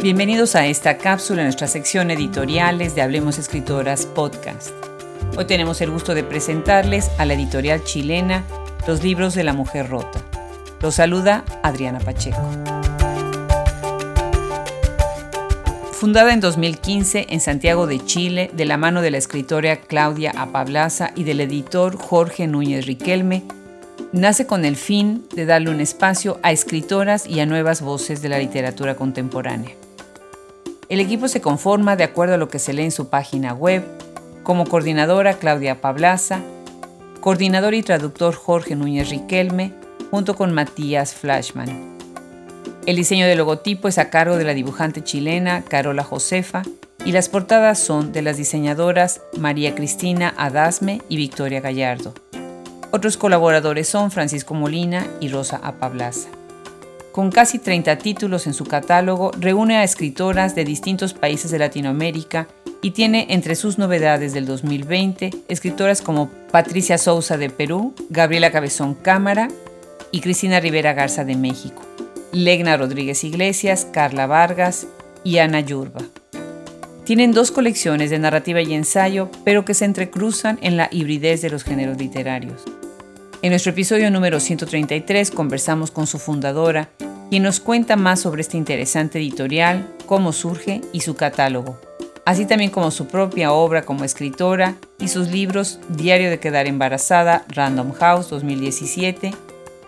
Bienvenidos a esta cápsula nuestra sección editoriales de Hablemos Escritoras Podcast. Hoy tenemos el gusto de presentarles a la editorial chilena Los libros de la mujer rota. Los saluda Adriana Pacheco. Fundada en 2015 en Santiago de Chile de la mano de la escritora Claudia Apablaza y del editor Jorge Núñez Riquelme, nace con el fin de darle un espacio a escritoras y a nuevas voces de la literatura contemporánea. El equipo se conforma de acuerdo a lo que se lee en su página web, como coordinadora Claudia Pablaza, coordinador y traductor Jorge Núñez Riquelme, junto con Matías Flashman. El diseño del logotipo es a cargo de la dibujante chilena Carola Josefa y las portadas son de las diseñadoras María Cristina Adasme y Victoria Gallardo. Otros colaboradores son Francisco Molina y Rosa Apablaza. Con casi 30 títulos en su catálogo, reúne a escritoras de distintos países de Latinoamérica y tiene entre sus novedades del 2020 escritoras como Patricia Sousa de Perú, Gabriela Cabezón Cámara y Cristina Rivera Garza de México, Legna Rodríguez Iglesias, Carla Vargas y Ana Yurba. Tienen dos colecciones de narrativa y ensayo, pero que se entrecruzan en la hibridez de los géneros literarios. En nuestro episodio número 133 conversamos con su fundadora, quien nos cuenta más sobre este interesante editorial, cómo surge y su catálogo, así también como su propia obra como escritora y sus libros Diario de quedar embarazada, Random House 2017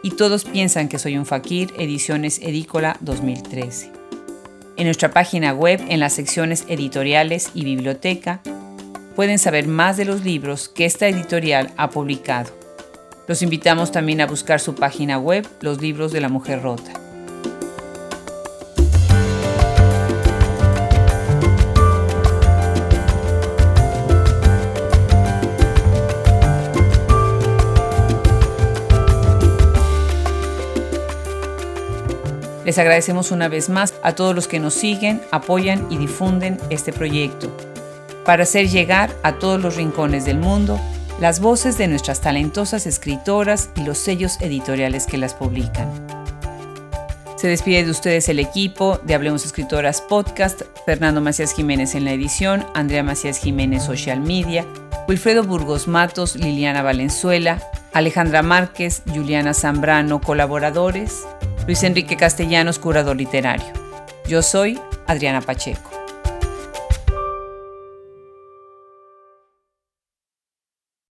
y Todos piensan que soy un fakir, ediciones Edícola 2013. En nuestra página web, en las secciones editoriales y biblioteca, pueden saber más de los libros que esta editorial ha publicado. Los invitamos también a buscar su página web, Los Libros de la Mujer Rota. Les agradecemos una vez más a todos los que nos siguen, apoyan y difunden este proyecto para hacer llegar a todos los rincones del mundo las voces de nuestras talentosas escritoras y los sellos editoriales que las publican. Se despide de ustedes el equipo de Hablemos Escritoras Podcast, Fernando Macías Jiménez en la edición, Andrea Macías Jiménez Social Media, Wilfredo Burgos Matos, Liliana Valenzuela, Alejandra Márquez, Juliana Zambrano, colaboradores, Luis Enrique Castellanos, curador literario. Yo soy Adriana Pacheco.